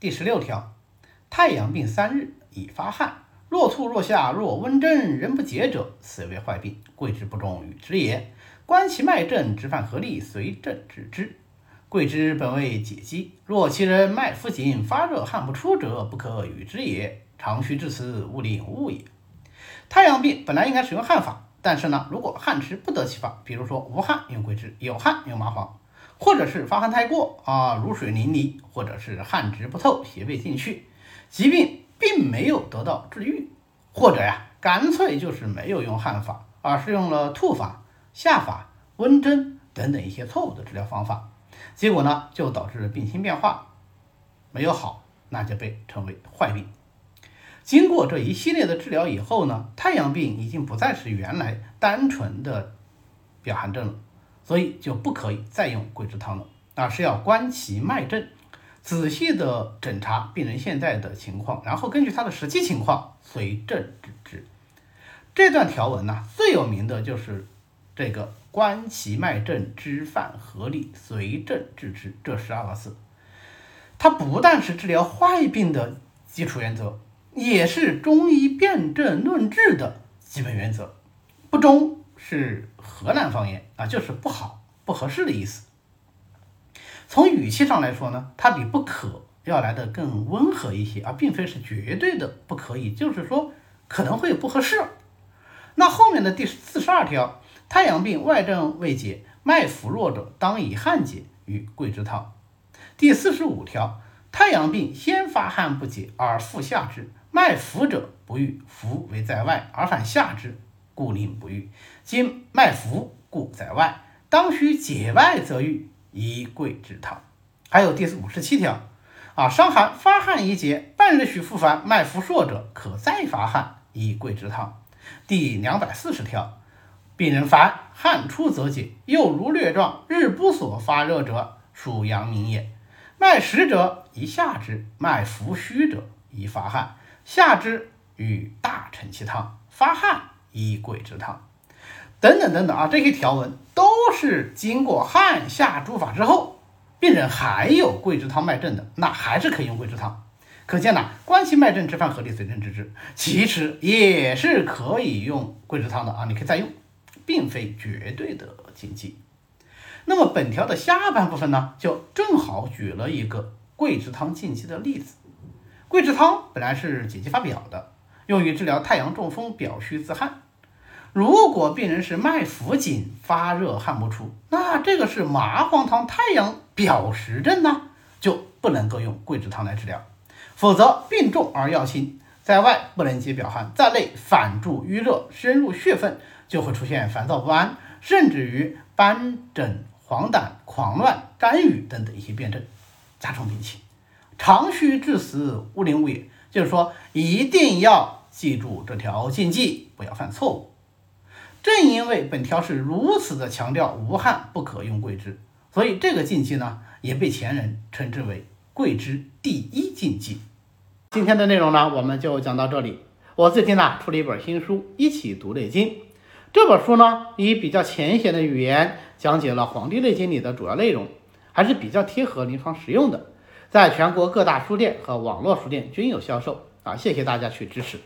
第十六条，太阳病三日，已发汗，若吐若下，若温针，人不解者，此为坏病，贵之不中，与之也。观其脉证，直犯合力，随症治之。贵之本为解肌，若其人脉浮紧，发热汗不出者，不可与之也。常须至此，勿领误也。太阳病本来应该使用汗法，但是呢，如果汗迟不得其法，比如说无汗用桂枝，有汗用麻黄，或者是发汗太过啊，如水淋漓，或者是汗直不透，邪未进去，疾病并没有得到治愈，或者呀，干脆就是没有用汗法，而是用了吐法、下法、温针等等一些错误的治疗方法。结果呢，就导致病情变化没有好，那就被称为坏病。经过这一系列的治疗以后呢，太阳病已经不再是原来单纯的表寒症了，所以就不可以再用桂枝汤了，而是要观其脉证，仔细的诊查病人现在的情况，然后根据他的实际情况随症治之。这段条文呢，最有名的就是这个。观其脉证，知犯合理，随症治之，这十二个字，它不但是治疗坏病的基础原则，也是中医辨证论治的基本原则。不中是河南方言啊，就是不好、不合适的意思。从语气上来说呢，它比不可要来的更温和一些，而并非是绝对的不可以，就是说可能会有不合适。那后面的第四十二条。太阳病外症未解，脉浮弱者，当以汗解与桂枝汤。第四十五条，太阳病先发汗不解而复下之，脉浮者不愈，浮为在外而反下之，故令不愈。今脉浮故在外，当须解外则愈，以桂枝汤。还有第五十七条，啊，伤寒发汗已解，半日许复发，脉浮数者，可再发汗，以桂枝汤。第两百四十条。病人烦汗出则解，又如疟状，日不所发热者，属阳明也。脉实者宜下之，脉浮虚者宜发汗。下之与大承气汤，发汗宜桂枝汤。等等等等啊，这些条文都是经过汗下诸法之后，病人还有桂枝汤脉症的，那还是可以用桂枝汤。可见呢，关系脉症之犯合理，随症治，其实也是可以用桂枝汤的啊，你可以再用。并非绝对的禁忌。那么本条的下半部分呢，就正好举了一个桂枝汤禁忌的例子。桂枝汤本来是解肌发表的，用于治疗太阳中风、表虚自汗。如果病人是脉浮紧、发热汗不出，那这个是麻黄汤太阳表实症呢，就不能够用桂枝汤来治疗。否则病重而药轻，在外不能解表汗，在内反助淤热，深入血分。就会出现烦躁不安，甚至于斑疹、黄疸、狂乱、肝郁等等一些病症，加重病情。常须致死，勿临勿也。就是说，一定要记住这条禁忌，不要犯错误。正因为本条是如此的强调无汗不可用桂枝，所以这个禁忌呢，也被前人称之为桂枝第一禁忌。今天的内容呢，我们就讲到这里。我最近呢出了一本新书《一起读内经》。这本书呢，以比较浅显的语言讲解了《黄帝内经》里的主要内容，还是比较贴合临床实用的，在全国各大书店和网络书店均有销售啊！谢谢大家去支持。